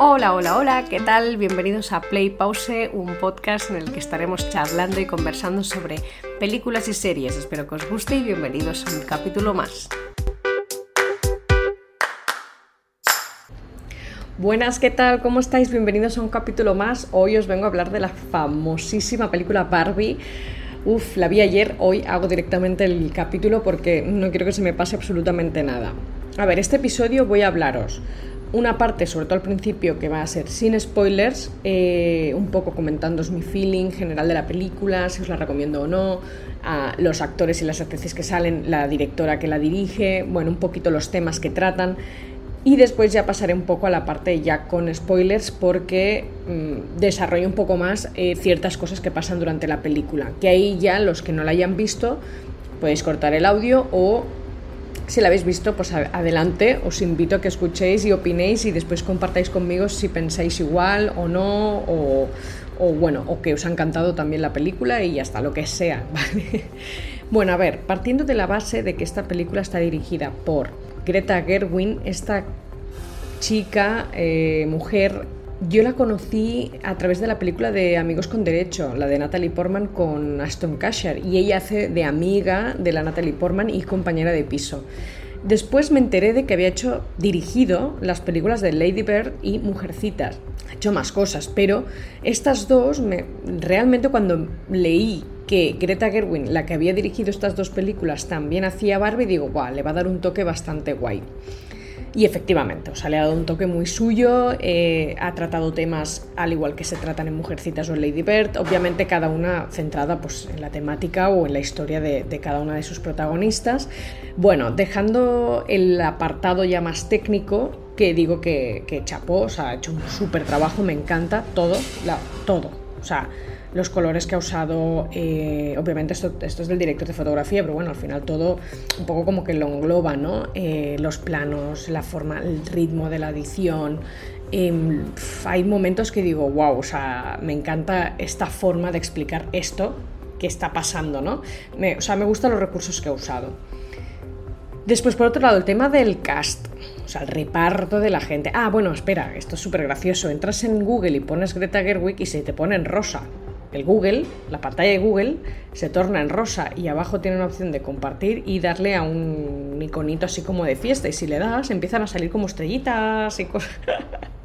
Hola, hola, hola, ¿qué tal? Bienvenidos a Play Pause, un podcast en el que estaremos charlando y conversando sobre películas y series. Espero que os guste y bienvenidos a un capítulo más. Buenas, ¿qué tal? ¿Cómo estáis? Bienvenidos a un capítulo más. Hoy os vengo a hablar de la famosísima película Barbie. Uf, la vi ayer, hoy hago directamente el capítulo porque no quiero que se me pase absolutamente nada. A ver, este episodio voy a hablaros una parte, sobre todo al principio, que va a ser sin spoilers, eh, un poco comentándoos mi feeling general de la película, si os la recomiendo o no, a los actores y las actrices que salen, la directora que la dirige, bueno, un poquito los temas que tratan. Y después ya pasaré un poco a la parte ya con spoilers porque mm, desarrollo un poco más eh, ciertas cosas que pasan durante la película. Que ahí ya los que no la hayan visto podéis cortar el audio o si la habéis visto, pues adelante, os invito a que escuchéis y opinéis y después compartáis conmigo si pensáis igual o no, o, bueno, o que os ha encantado también la película y hasta lo que sea, Bueno, a ver, partiendo de la base de que esta película está dirigida por Greta Gerwin, esta chica, eh, mujer yo la conocí a través de la película de Amigos con Derecho, la de Natalie Portman con Aston Kutcher, y ella hace de amiga de la Natalie Portman y compañera de piso. Después me enteré de que había hecho dirigido las películas de Lady Bird y Mujercitas. Ha hecho más cosas, pero estas dos, me, realmente cuando leí que Greta Gerwin, la que había dirigido estas dos películas, también hacía Barbie, digo, guau, le va a dar un toque bastante guay. Y efectivamente, o sea, le ha dado un toque muy suyo, eh, ha tratado temas al igual que se tratan en Mujercitas o en Lady Bird, obviamente cada una centrada pues, en la temática o en la historia de, cada una de sus protagonistas. Bueno, dejando el apartado ya más técnico, que digo que, chapó, o sea, ha hecho un súper trabajo, me encanta todo, todo, o sea, los colores que ha usado, eh, obviamente esto, esto, es del director de fotografía, pero bueno, al final todo un poco como que lo engloba, ¿no? Eh, los planos, la forma, el ritmo de la edición. Em, hay momentos que digo, wow, o sea, me encanta esta forma de explicar esto que está pasando, ¿no? o sea, me gustan los recursos que ha usado. Después, por otro lado, el tema del cast, o sea, el reparto de la gente. Ah, bueno, espera, esto es súper gracioso. Entras en Google y pones Greta Gerwig y se te pone en rosa el Google, la pantalla de Google, se torna en rosa y abajo tiene una opción de compartir y darle a un iconito así como de fiesta. Y si le das, empiezan a salir como estrellitas y cosas.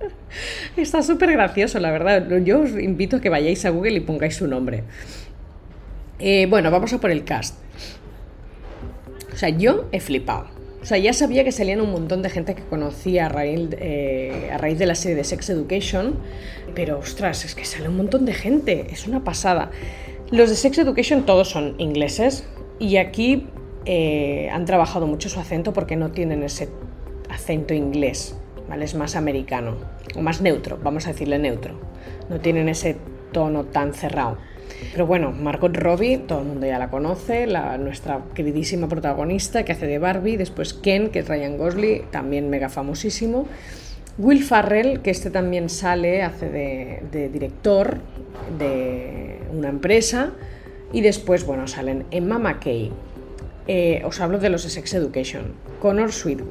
Está súper gracioso, la verdad. Yo os invito a que vayáis a Google y pongáis su nombre. Eh, bueno, vamos a por el cast. O sea, yo he flipado. O sea, ya sabía que salían un montón de gente que conocía a raíz, eh, a raíz de la serie de Sex Education, pero ostras, es que sale un montón de gente, es una pasada. Los de Sex Education todos son ingleses y aquí eh, han trabajado mucho su acento porque no tienen ese acento inglés, ¿vale? Es más americano, o más neutro, vamos a decirle neutro. No tienen ese tono tan cerrado. Pero bueno, Margot Robbie, todo el mundo ya la conoce, la, nuestra queridísima protagonista que hace de Barbie, después Ken, que es Ryan Gosling, también mega famosísimo. Will Farrell, que este también sale, hace de, director de una empresa. Y después, bueno, salen Emma McKay. Eh, os hablo de los Sex Education. Connor Sweet,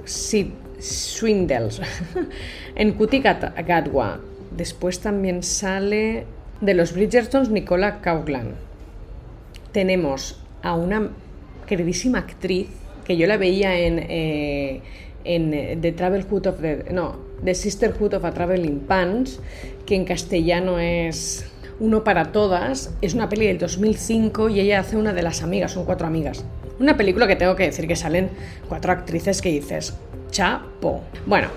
Swindles. en Cutie Gatwa. Después también sale de los Bridgertons, Nicola Coughlan. Tenemos a una queridísima actriz que yo la veía en, eh, en The of the... No, The Sisterhood of a Traveling Pants, que en castellano es Uno para Todas. Es una peli del 2005 y ella hace una de las amigas, son cuatro amigas. Una película que tengo que decir que salen cuatro actrices que dices, chapo. Bueno,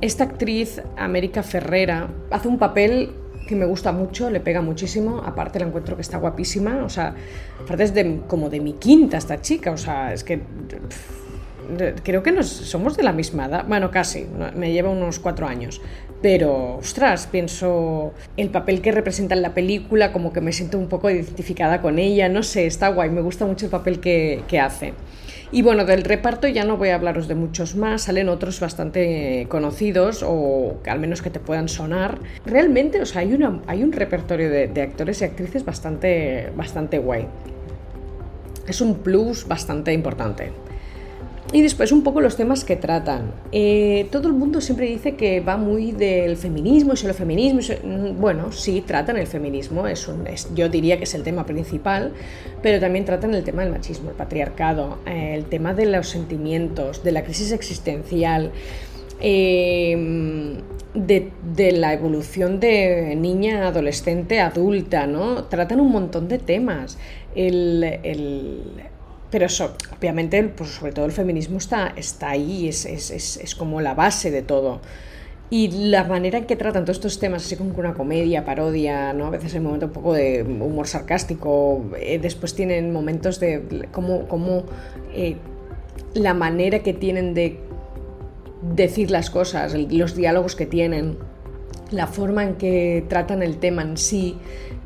esta actriz, América Ferrera, hace un papel que me gusta mucho, le pega muchísimo, aparte la encuentro que está guapísima, o sea, aparte es de, como de mi quinta esta chica, o sea, es que creo que nos, somos de la misma edad, bueno, casi, me lleva unos cuatro años, pero, ostras, pienso el papel que representa en la película, como que me siento un poco identificada con ella, no sé, está guay, me gusta mucho el papel que, que hace. Y bueno, del reparto ya no voy a hablaros de muchos más, salen otros bastante conocidos o al menos que te puedan sonar. Realmente, o sea, hay, hay un repertorio de, actores y actrices bastante, bastante guay. Es un plus bastante importante. Y después un poco los temas que tratan. Eh, todo el mundo siempre dice que va muy del feminismo y solo feminismo. Mm, bueno, sí, tratan el feminismo, es yo diría que es el tema principal, pero también tratan el tema del machismo, el patriarcado, eh, el tema de los sentimientos, de la crisis existencial, em, de, la evolución de niña, adolescente, adulta, ¿no? Tratan un montón de temas. el pero eso, obviamente, pues sobre todo el feminismo está, está ahí, es, es, es, es, como la base de todo. Y la manera en que tratan todos estos temas, así como una comedia, parodia, ¿no? A veces hay momentos un poco de humor sarcástico, eh, después tienen momentos de cómo, cómo eh, la manera que tienen de decir las cosas, los diálogos que tienen, la forma en que tratan el tema en sí,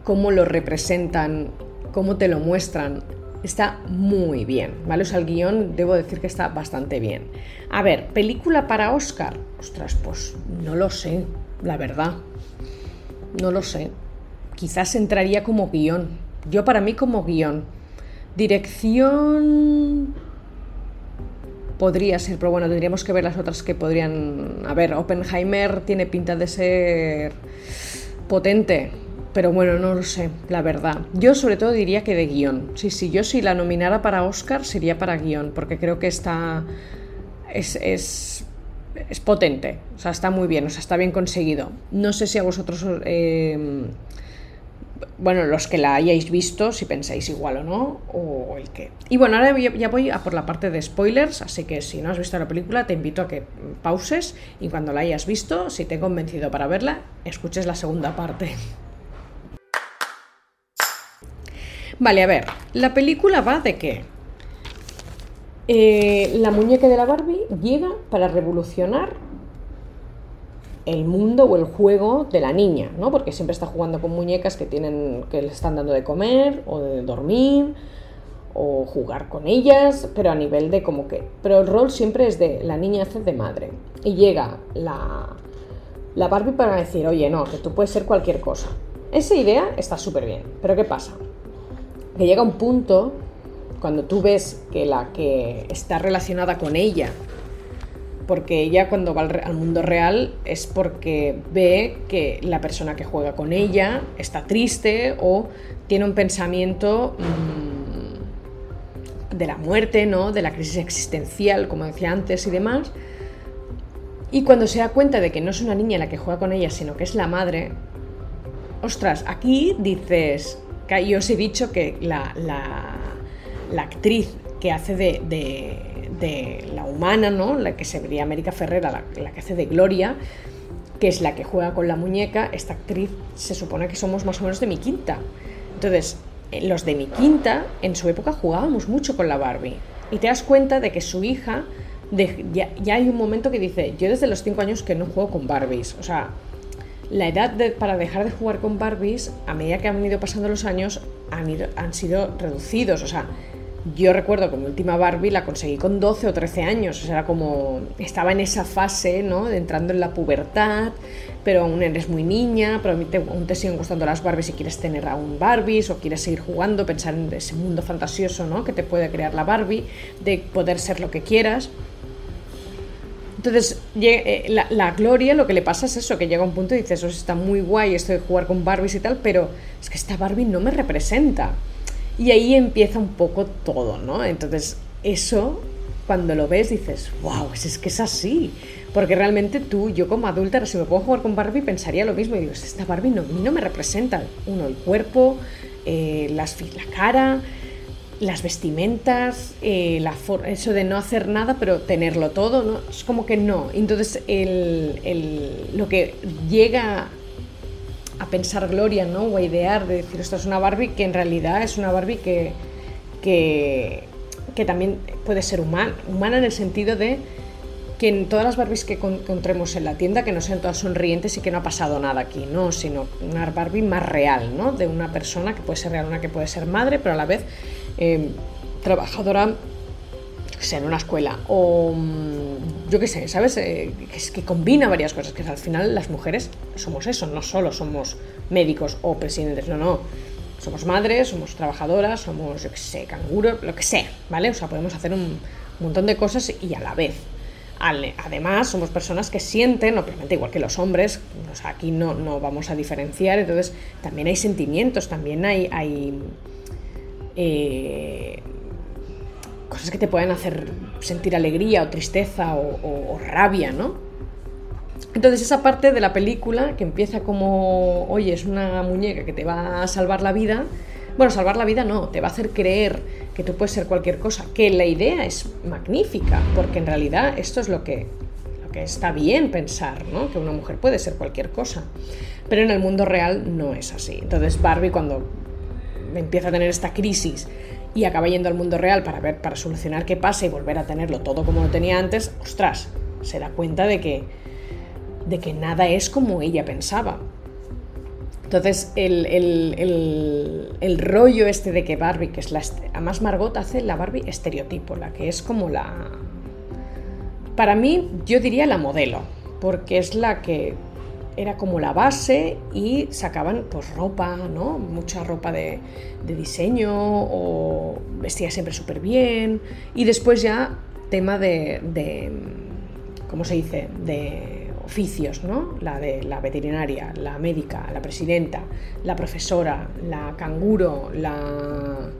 cómo lo representan, cómo te lo muestran, está muy bien, ¿vale? O sea, el guion debo decir que está bastante bien. A ver, película para Oscar. Ostras, pues no lo sé, la verdad. No lo sé. Quizás entraría como guion. Yo para mí como guion. Dirección... Podría ser, pero bueno, tendríamos que ver las otras que podrían... A ver, Oppenheimer tiene pinta de ser potente, pero bueno, no lo sé, la verdad. Yo sobre todo diría que de guion. Sí, sí, yo si la nominara para Oscar sería para guion, porque creo que está... Es, es, es potente, o sea, está muy bien, o sea, está bien conseguido. No sé si a vosotros... Eh, bueno, los que la hayáis visto, si pensáis igual o no, o el qué. Y bueno, ahora ya voy a por la parte de spoilers, así que si no has visto la película, te invito a que pauses y cuando la hayas visto, si te he convencido para verla, escuches la segunda parte. Vale, a ver, la película va de qué? Eh, la muñeca de la Barbie llega para revolucionar el mundo o el juego de la niña, ¿no? Porque siempre está jugando con muñecas que tienen que le están dando de comer o de dormir o jugar con ellas, pero a nivel de como que, pero el rol siempre es de la niña hace de madre y llega la la Barbie para decir, "Oye, no, que tú puedes ser cualquier cosa." Esa idea está súper bien, pero ¿qué pasa? Que llega un punto cuando tú ves que la que está relacionada con ella, porque ella cuando va al, mundo real es porque ve que la persona que juega con ella está triste o tiene un pensamiento mmm, de la muerte, ¿no? de la crisis existencial, como decía antes y demás. Y cuando se da cuenta de que no es una niña la que juega con ella, sino que es la madre, ostras, aquí dices, yo os he dicho que la, actriz que hace de, la humana, ¿no? La que se América Ferrera, la, que hace de Gloria, que es la que juega con la muñeca, esta actriz se supone que somos más o menos de mi quinta. Entonces, eh, los de mi quinta, en su época jugábamos mucho con la Barbie. Y te das cuenta de que su hija, ya, ya, hay un momento que dice, yo desde los 5 años que no juego con Barbies. O sea, la edad para dejar de jugar con Barbies, a medida que han ido pasando los años, han, han sido reducidos. O sea, yo recuerdo que mi última Barbie la conseguí con 12 o 13 años. O sea, era como. Estaba en esa fase, ¿no? De entrando en la pubertad, pero aún eres muy niña, pero aún te siguen gustando las Barbies si quieres tener aún Barbies o quieres seguir jugando, pensar en ese mundo fantasioso, ¿no? Que te puede crear la Barbie, de poder ser lo que quieras. Entonces, eh, la, Gloria lo que le pasa es eso, que llega un punto y dices, eso está muy guay esto de jugar con Barbies y tal, pero es que esta Barbie no me representa. Y ahí empieza un poco todo, ¿no? Entonces, eso, cuando lo ves, dices, wow, es, que es así. Porque realmente tú, yo como adulta, si me puedo jugar con Barbie, pensaría lo mismo. Y digo, esta Barbie no, no me representa. Uno, el cuerpo, eh, las, la cara, las vestimentas, eh, eso de no hacer nada, pero tenerlo todo, ¿no? Es como que no. Entonces, el, lo que llega a pensar Gloria, ¿no? O a idear de decir, esto es una Barbie, que en realidad es una Barbie que, que, que también puede ser humana, humana en el sentido de que en todas las Barbies que encontremos en la tienda, que no sean todas sonrientes y que no ha pasado nada aquí, no, sino una Barbie más real, ¿no? De una persona que puede ser real, una que puede ser madre, pero a la vez eh, trabajadora sea, en una escuela o mm, yo qué sé, ¿sabes? Eh, que, combina varias cosas, que al final las mujeres somos eso, no solo somos médicos o presidentes, no, no. Somos madres, somos trabajadoras, somos, yo qué sé, canguro, lo que sea, ¿vale? O sea, podemos hacer un, montón de cosas y a la vez. Además, somos personas que sienten, obviamente igual que los hombres, aquí no, no, vamos a diferenciar, entonces también hay sentimientos, también hay eh, cosas que te pueden hacer sentir alegría o tristeza o, rabia, ¿no? Entonces esa parte de la película que empieza como, oye, es una muñeca que te va a salvar la vida, bueno, salvar la vida no, te va a hacer creer que tú puedes ser cualquier cosa, que la idea es magnífica, porque en realidad esto es lo que, lo que está bien pensar, ¿no? Que una mujer puede ser cualquier cosa, pero en el mundo real no es así. Entonces Barbie cuando empieza a tener esta crisis y acaba yendo al mundo real para ver, para solucionar qué pasa y volver a tenerlo todo como lo tenía antes, ostras, se da cuenta de que, de que nada es como ella pensaba. Entonces, el, el, rollo este de que Barbie, que es la... Además, Margot hace la Barbie estereotipo, la que es como la... Para mí, yo diría la modelo, porque es la que era como la base y sacaban pues ropa, ¿no? Mucha ropa de, diseño o vestía siempre súper bien. Y después ya tema de, de, ¿cómo se dice? De oficios, ¿no? La de la veterinaria, la médica, la presidenta, la profesora, la canguro, la,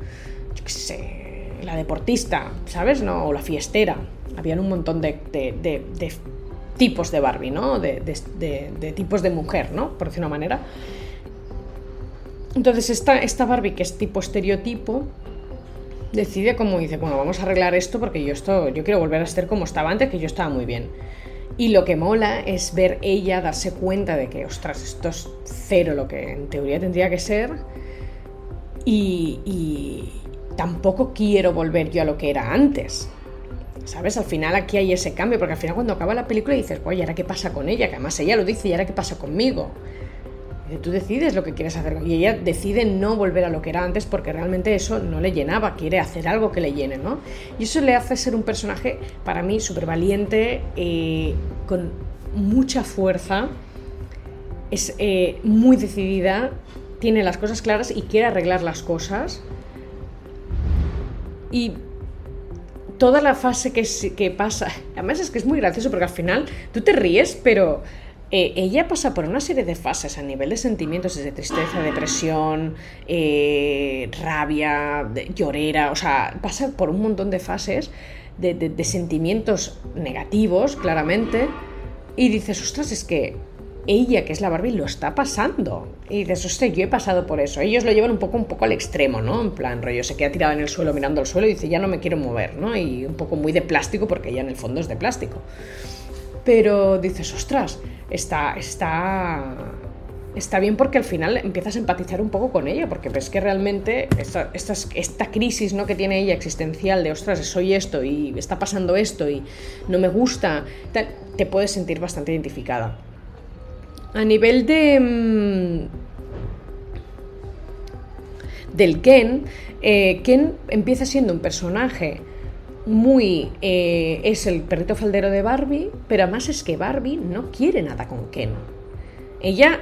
qué sé, la deportista, ¿sabes? ¿No? O la fiestera. Habían un montón de, tipos de Barbie, ¿no? De, tipos de mujer, ¿no? Por decir una manera. Entonces esta, esta Barbie, que es tipo estereotipo, decide como dice, bueno, vamos a arreglar esto porque yo esto, yo quiero volver a ser como estaba antes, que yo estaba muy bien. Y lo que mola es ver ella darse cuenta de que, ostras, esto es cero lo que en teoría tendría que ser. Y, tampoco quiero volver yo a lo que era antes. ¿Sabes? Al final aquí hay ese cambio, porque al final cuando acaba la película dices, oye, ¿ahora qué pasa con ella? Que además ella lo dice, ¿y ahora qué pasa conmigo? tú decides lo que quieres hacer y ella decide no volver a lo que era antes porque realmente eso no le llenaba, quiere hacer algo que le llene, ¿no? Y eso le hace ser un personaje para mí súper valiente, eh, con mucha fuerza, es eh, muy decidida, tiene las cosas claras y quiere arreglar las cosas. Y toda la fase que, pasa, además es que es muy gracioso porque al final tú te ríes, pero eh, ella pasa por una serie de fases a nivel de sentimientos, desde tristeza, depresión, eh, rabia, llorera, o sea, pasa por un montón de fases de, sentimientos negativos, claramente, y dices, ostras, es que ella, que es la Barbie, lo está pasando. Y dices, ostras, yo he pasado por eso. Ellos lo llevan un poco, un poco al extremo, ¿no? En plan, rollo, se queda tirado en el suelo mirando al suelo y dice, ya no me quiero mover, ¿no? Y un poco muy de plástico, porque ella en el fondo es de plástico. Pero dices, ostras, está, está, está bien porque al final empiezas a empatizar un poco con ella, porque ves que realmente esta, esta, crisis ¿no? que tiene ella existencial de, ostras, soy esto y está pasando esto y no me gusta, te puedes sentir bastante identificada. A nivel de... Mm, del Ken, eh, Ken empieza siendo un personaje muy... Eh, es el perrito faldero de Barbie, pero además es que Barbie no quiere nada con Ken. Ella,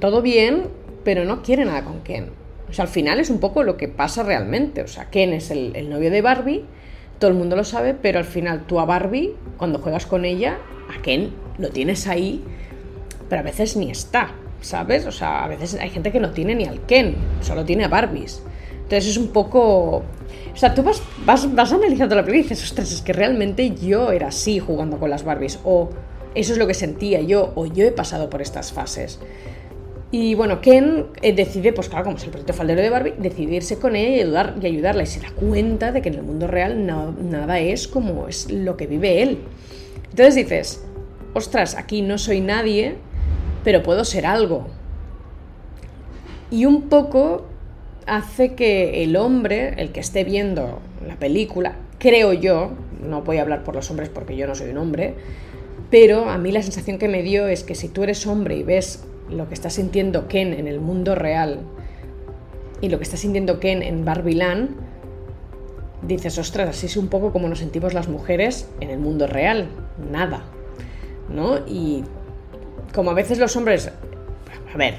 todo bien, pero no quiere nada con Ken. O sea, al final es un poco lo que pasa realmente. O sea, Ken es el, el novio de Barbie, todo el mundo lo sabe, pero al final tú a Barbie, cuando juegas con ella, a Ken lo tienes ahí, pero a veces ni está, ¿sabes? O sea, a veces hay gente que no tiene ni al Ken, solo tiene a Barbies. Entonces es un poco o sea, tú vas, vas, vas analizando la película y dices, ostras, es que realmente yo era así jugando con las Barbies, o eso es lo que sentía yo, o yo he pasado por estas fases. Y bueno, Ken eh, decide, pues claro, como es el proyecto faldero de Barbie, decidirse con ella y, ayudar, y ayudarla. Y se da cuenta de que en el mundo real nada es como es lo que vive él. Entonces dices, ostras, aquí no soy nadie, pero puedo ser algo. Y un poco hace que el hombre, el que esté viendo la película, creo yo, no voy a hablar por los hombres porque yo no soy un hombre, pero a mí la sensación que me dio es que si tú eres hombre y ves lo que está sintiendo Ken en el mundo real y lo que está sintiendo Ken en Barbiland, dices, ostras, así es un poco como nos sentimos las mujeres en el mundo real, nada, ¿no? Y como a veces los hombres, a ver,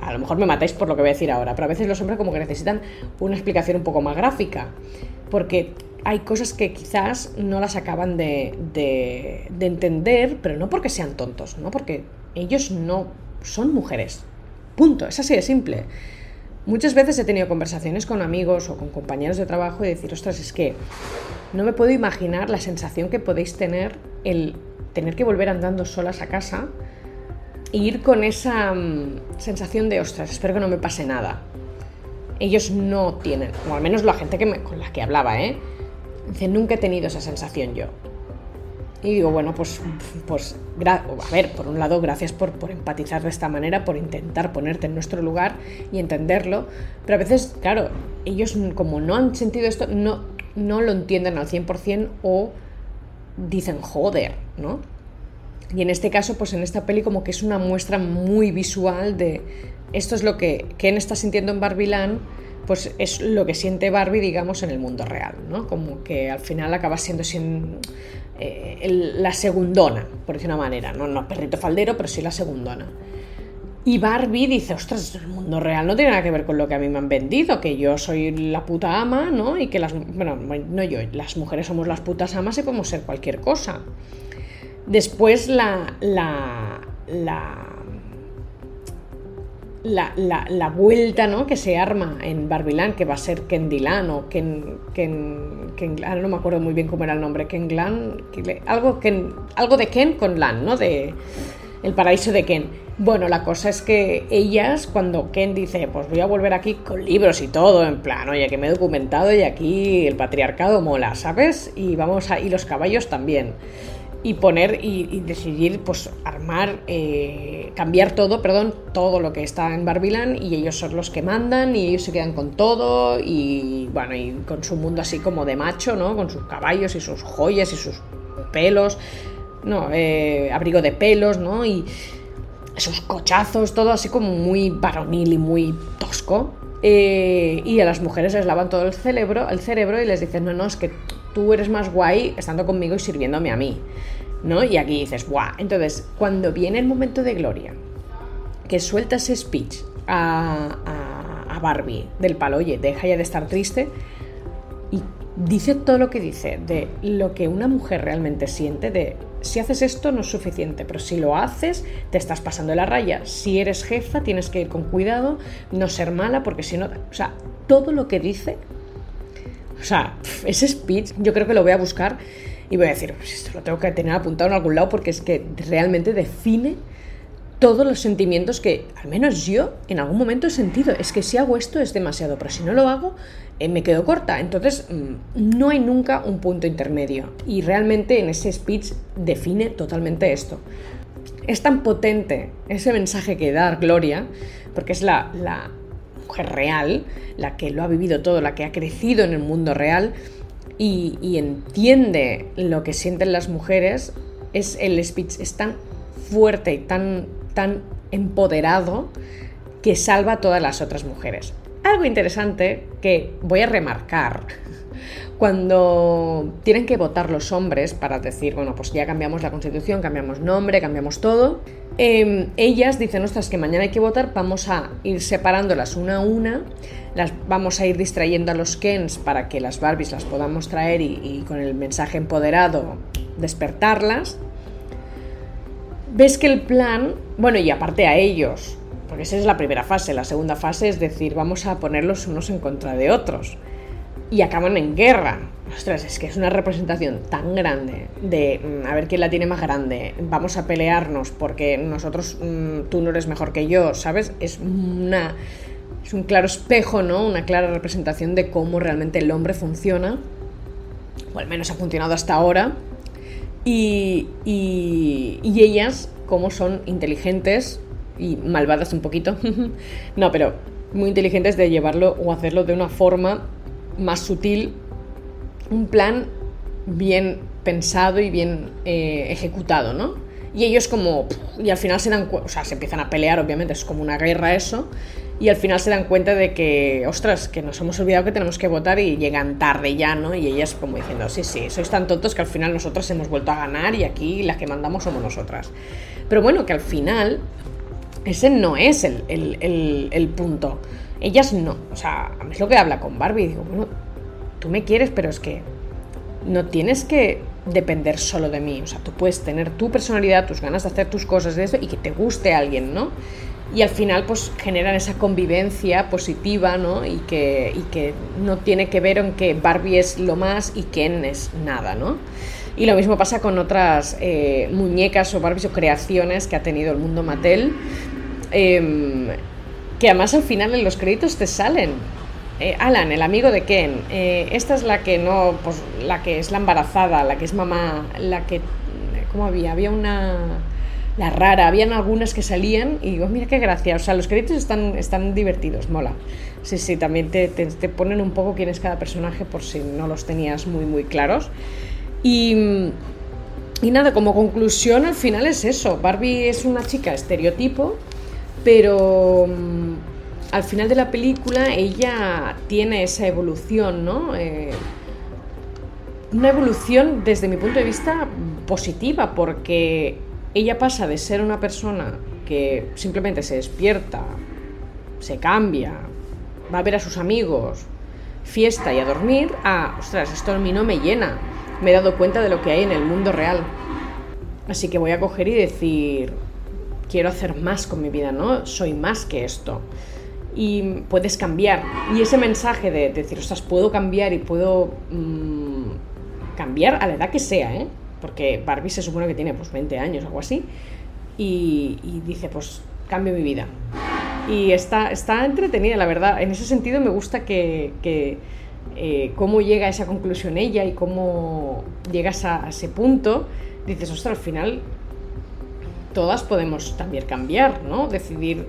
a lo mejor me matáis por lo que voy a decir ahora, pero a veces los hombres como que necesitan una explicación un poco más gráfica, porque hay cosas que quizás no las acaban de, de, de entender, pero no porque sean tontos, no porque ellos no son mujeres. Punto, es así de simple. Muchas veces he tenido conversaciones con amigos o con compañeros de trabajo y decir, ostras, es que no me puedo imaginar la sensación que podéis tener el tener que volver andando solas a casa ir con esa mm, sensación de, ostras, espero que no me pase nada. Ellos no tienen, o al menos la gente que con la que hablaba, ¿eh? Dice, nunca he tenido esa sensación yo. Y digo, bueno, pues, pues a ver, por un lado, gracias por, por, empatizar de esta manera, por intentar ponerte en nuestro lugar y entenderlo, pero a veces, claro, ellos como no han sentido esto, no, no lo entienden al 100% o dicen, joder, ¿no? Y en este caso, pues en esta peli como que es una muestra muy visual de esto es lo que Ken está sintiendo en Barbiland, pues es lo que siente Barbie, digamos, en el mundo real, ¿no? Como que al final acaba siendo sin, eh, la segundona, por decir una manera, ¿no? no perrito faldero, pero sí la segundona. Y Barbie dice, ostras, el mundo real no tiene nada que ver con lo que a mí me han vendido, que yo soy la puta ama, ¿no? Y que las, bueno, no yo, las mujeres somos las putas amas y podemos ser cualquier cosa. Después la, la, la, la, vuelta ¿no? que se arma en Barbiland, que va a ser Kendilan o Ken, Ken, Ken ahora no me acuerdo muy bien cómo era el nombre, Ken Glan, algo, Ken, algo de Ken con Lan, ¿no? De el paraíso de Ken. Bueno, la cosa es que ellas, cuando Ken dice, pues voy a volver aquí con libros y todo, en plan, oye, que me he documentado y aquí el patriarcado mola, ¿sabes? Y vamos a, y los caballos también y poner y, decidir, pues armar, eh, cambiar todo, perdón, todo lo que está en Barbiland y ellos son los que mandan y ellos se quedan con todo y bueno, y con su mundo así como de macho, ¿no? Con sus caballos y sus joyas y sus pelos, no, eh, abrigo de pelos, ¿no? Y esos cochazos, todo así como muy varonil y muy tosco. Eh, y a las mujeres les lavan todo el cerebro, el cerebro y les dicen, no, no, es que tú eres más guay estando conmigo y sirviéndome a mí. ¿No? Y aquí dices, ¡guau! Entonces, cuando viene el momento de gloria, que suelta ese speech a, a, Barbie del palo, oye, deja ya de estar triste, y dice todo lo que dice, de lo que una mujer realmente siente, de si haces esto no es suficiente, pero si lo haces, te estás pasando la raya. Si eres jefa, tienes que ir con cuidado, no ser mala, porque si no. O sea, todo lo que dice. O sea, ese speech, yo creo que lo voy a buscar y voy a decir, pues esto lo tengo que tener apuntado en algún lado porque es que realmente define todos los sentimientos que al menos yo en algún momento he sentido. Es que si hago esto es demasiado, pero si no lo hago eh, me quedo corta. Entonces mm, no hay nunca un punto intermedio. Y realmente en ese speech define totalmente esto. Es tan potente ese mensaje que da Gloria, porque es la, la mujer real, la que lo ha vivido todo, la que ha crecido en el mundo real, y, entiende lo que sienten las mujeres, es el speech es tan fuerte y tan, tan empoderado que salva a todas las otras mujeres. Algo interesante que voy a remarcar cuando tienen que votar los hombres para decir, bueno, pues ya cambiamos la constitución, cambiamos nombre, cambiamos todo, em, ellas dicen, ostras, que mañana hay que votar, vamos a ir separándolas una a una, las vamos a ir distrayendo a los Kens para que las Barbies las podamos traer y, y con el mensaje empoderado despertarlas. Ves que el plan, bueno, y aparte a ellos, porque esa es la primera fase, la segunda fase es decir, vamos a ponerlos unos en contra de otros y acaban en guerra. Ostras, es que es una representación tan grande de mm, a ver quién la tiene más grande, vamos a pelearnos porque nosotros, mm, tú no eres mejor que yo, ¿sabes? Es una... Es un claro espejo, ¿no? Una clara representación de cómo realmente el hombre funciona, o al menos ha funcionado hasta ahora, y, y, y ellas, cómo son inteligentes y malvadas un poquito, no, pero muy inteligentes de llevarlo o hacerlo de una forma más sutil, un plan bien pensado y bien eh, ejecutado, ¿no? Y ellos como... Y al final se dan o sea, se empiezan a pelear, obviamente, es como una guerra eso, y al final se dan cuenta de que, ostras, que nos hemos olvidado que tenemos que votar y llegan tarde ya, ¿no? Y ellas como diciendo, sí, sí, sois tan tontos que al final nosotras hemos vuelto a ganar y aquí las que mandamos somos nosotras. Pero bueno, que al final ese no es el, el punto. Ellas no, o sea, es lo que habla con Barbie. Digo, bueno, tú me quieres, pero es que no tienes que depender solo de mí. O sea, tú puedes tener tu personalidad, tus ganas de hacer tus cosas de eso y que te guste alguien, ¿no? Y al final, pues generan esa convivencia positiva, ¿no? Y que, y que no tiene que ver en que Barbie es lo más y Ken es nada, ¿no? Y lo mismo pasa con otras eh, muñecas o Barbies o creaciones que ha tenido el mundo Mattel, em, que además al final en los créditos te salen eh, Alan, el amigo de Ken, eh, esta es la que no, pues la que es la embarazada, la que es mamá, la que, ¿cómo había? Había una, la rara, habían algunas que salían y digo, mira qué gracia, o sea, los créditos están, están divertidos, mola. Sí, sí, también te, te, te ponen un poco quién es cada personaje por si no los tenías muy, muy claros. Y, y nada, como conclusión al final es eso, Barbie es una chica estereotipo, pero al final de la película ella tiene esa evolución, ¿no? Eh, una evolución desde mi punto de vista positiva, porque ella pasa de ser una persona que simplemente se despierta, se cambia, va a ver a sus amigos, fiesta y a dormir, a, ostras, esto a mí no me llena, me he dado cuenta de lo que hay en el mundo real. Así que voy a coger y decir, quiero hacer más con mi vida, ¿no? Soy más que esto y puedes cambiar. Y ese mensaje de, decir, ostras, puedo cambiar y puedo mmm, cambiar a la edad que sea, ¿eh? Porque Barbie se supone que tiene pues 20 años o algo así. Y, y, dice, pues cambio mi vida. Y está, está entretenida, la verdad. En ese sentido me gusta que, que eh, cómo llega a esa conclusión ella y cómo llegas a, a ese punto. Dices, ostras, al final todas podemos también cambiar, ¿no? Decidir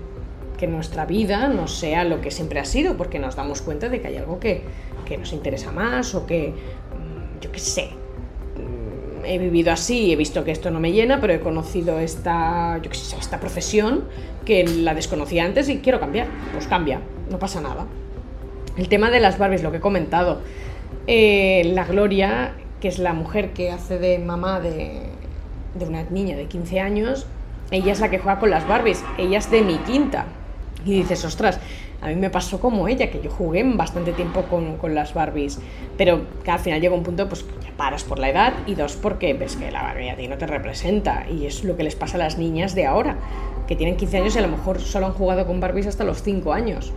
que nuestra vida no sea lo que siempre ha sido, porque nos damos cuenta de que hay algo que, que nos interesa más o que, mm, yo qué sé, mm, he vivido así, he visto que esto no me llena, pero he conocido esta, yo qué sé, esta profesión que la desconocía antes y quiero cambiar. Pues cambia, no pasa nada. El tema de las Barbies, lo que he comentado. Eh, la Gloria, que es la mujer que hace de mamá de, de una niña de 15 años, ella es la que juega con las Barbies. Ella es de mi quinta. Y dices, ostras, a mí me pasó como ella, que yo jugué bastante tiempo con, con, las Barbies, pero al final llega un punto pues que paras por la edad y dos porque ves que la Barbie a ti no te representa y es lo que les pasa a las niñas de ahora, que tienen 15 años y a lo mejor solo han jugado con Barbies hasta los 5 años.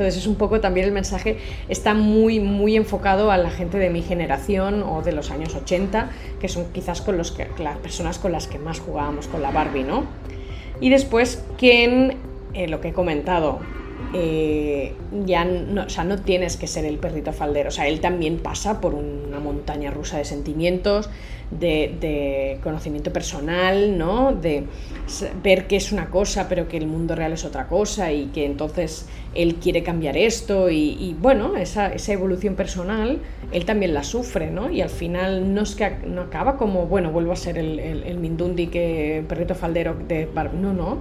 Entonces es un poco también el mensaje está muy muy enfocado a la gente de mi generación o de los años 80, que son quizás con las personas con las que más jugábamos con la Barbie, ¿no? Y después Ken eh, lo que he comentado, eh, ya no, o sea, no tienes que ser el perrito faldero, o sea, él también pasa por una montaña rusa de sentimientos, de, de, conocimiento personal, ¿no? De ver que es una cosa pero que el mundo real es otra cosa y que entonces él quiere cambiar esto y, bueno, esa, evolución personal él también la sufre, ¿no? Y al final no es que no acaba como, bueno, vuelvo a ser el, el, el Mindundi que perrito faldero de Barbie, no, no,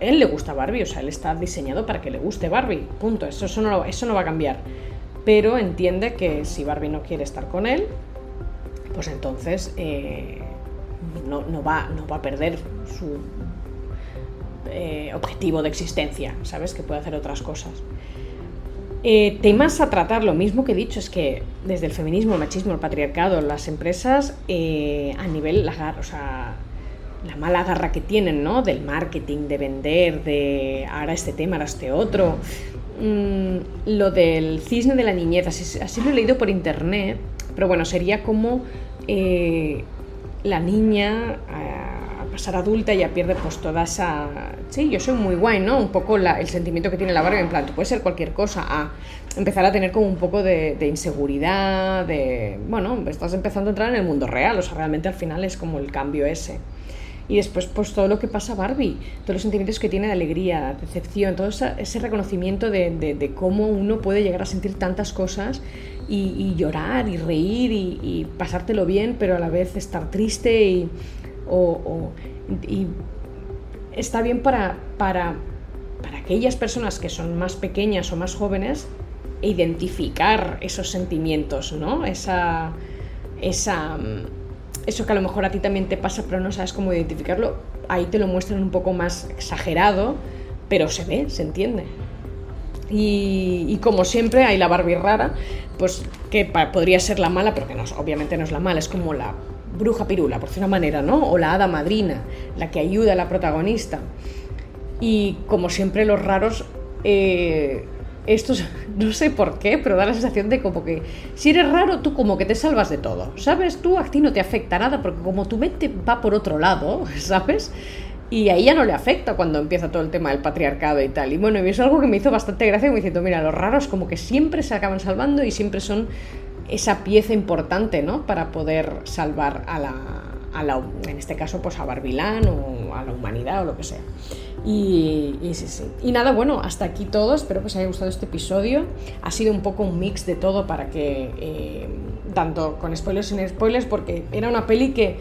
él le gusta Barbie, o sea, él está diseñado para que le guste Barbie, punto, eso, eso, no, eso no va a cambiar. Pero entiende que si Barbie no quiere estar con él, pues entonces eh, no, no, va, no va a perder su eh, objetivo de existencia, ¿sabes? Que puede hacer otras cosas. Eh, temas a tratar, lo mismo que he dicho, es que desde el feminismo, el machismo, el patriarcado, las empresas eh, a nivel, la, o sea, la mala garra que tienen, ¿no? Del marketing, de vender, de ahora este tema, ahora este otro. Mm, lo del cisne de la niñez, así, así, lo he leído por internet, pero bueno, sería como eh, la niña a, pasar adulta ya pierde pues toda esa... Sí, yo soy muy guay, ¿no? Un poco la, el sentimiento que tiene la Barbie, en plan, tú puedes ser cualquier cosa, a empezar a tener como un poco de, de inseguridad, de... Bueno, estás empezando a entrar en el mundo real, o sea, realmente al final es como el cambio ese. Y después, pues todo lo que pasa a Barbie, todos los sentimientos que tiene de alegría, decepción, todo ese reconocimiento de, de, cómo uno puede llegar a sentir tantas cosas y, y llorar y reír y, y, pasártelo bien, pero a la vez estar triste y, o, y está bien para, para, para aquellas personas que son más pequeñas o más jóvenes identificar esos sentimientos, ¿no? Esa, esa eso que a lo mejor a ti también te pasa, pero no sabes cómo identificarlo, ahí te lo muestran un poco más exagerado, pero se ve, se entiende. Y, como siempre hay la Barbie rara, pues que podría ser la mala, pero que no, obviamente no es la mala, es como la bruja pirula, por decir una manera, ¿no? O la hada madrina, la que ayuda a la protagonista. Y como siempre los raros, eh, estos, no sé por qué, pero da la sensación de como que si eres raro, tú como que te salvas de todo, ¿sabes? Tú a ti no te afecta nada porque como tu mente va por otro lado, ¿sabes? Y a ella no le afecta cuando empieza todo el tema del patriarcado y tal. Y bueno, y es algo que me hizo bastante gracia, me diciendo, mira, los raros como que siempre se acaban salvando y siempre son esa pieza importante, ¿no? Para poder salvar a la, a la en este caso, pues a Barbilán o a la humanidad o lo que sea. Y, nada, bueno, hasta aquí todo. Espero que os haya gustado este episodio. Ha sido un poco un mix de todo para que, eh, tanto con spoilers y sin spoilers, porque era una peli que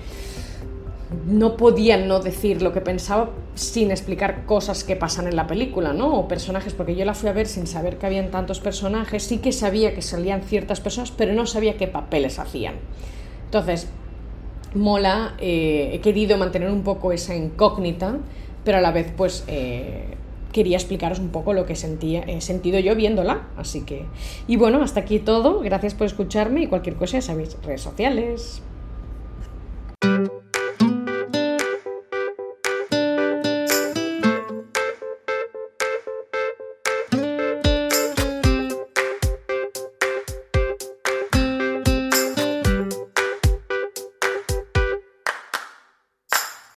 no podía no decir lo que pensaba sin explicar cosas que pasan en la película, ¿no? O personajes, porque yo la fui a ver sin saber que habían tantos personajes, sí que sabía que salían ciertas personas, pero no sabía qué papeles hacían. Entonces, mola, eh, he querido mantener un poco esa incógnita, pero a la vez, pues, eh, quería explicaros un poco lo que sentía, he sentido yo viéndola, así que... Y bueno, hasta aquí todo, gracias por escucharme y cualquier cosa ya sabéis, redes sociales.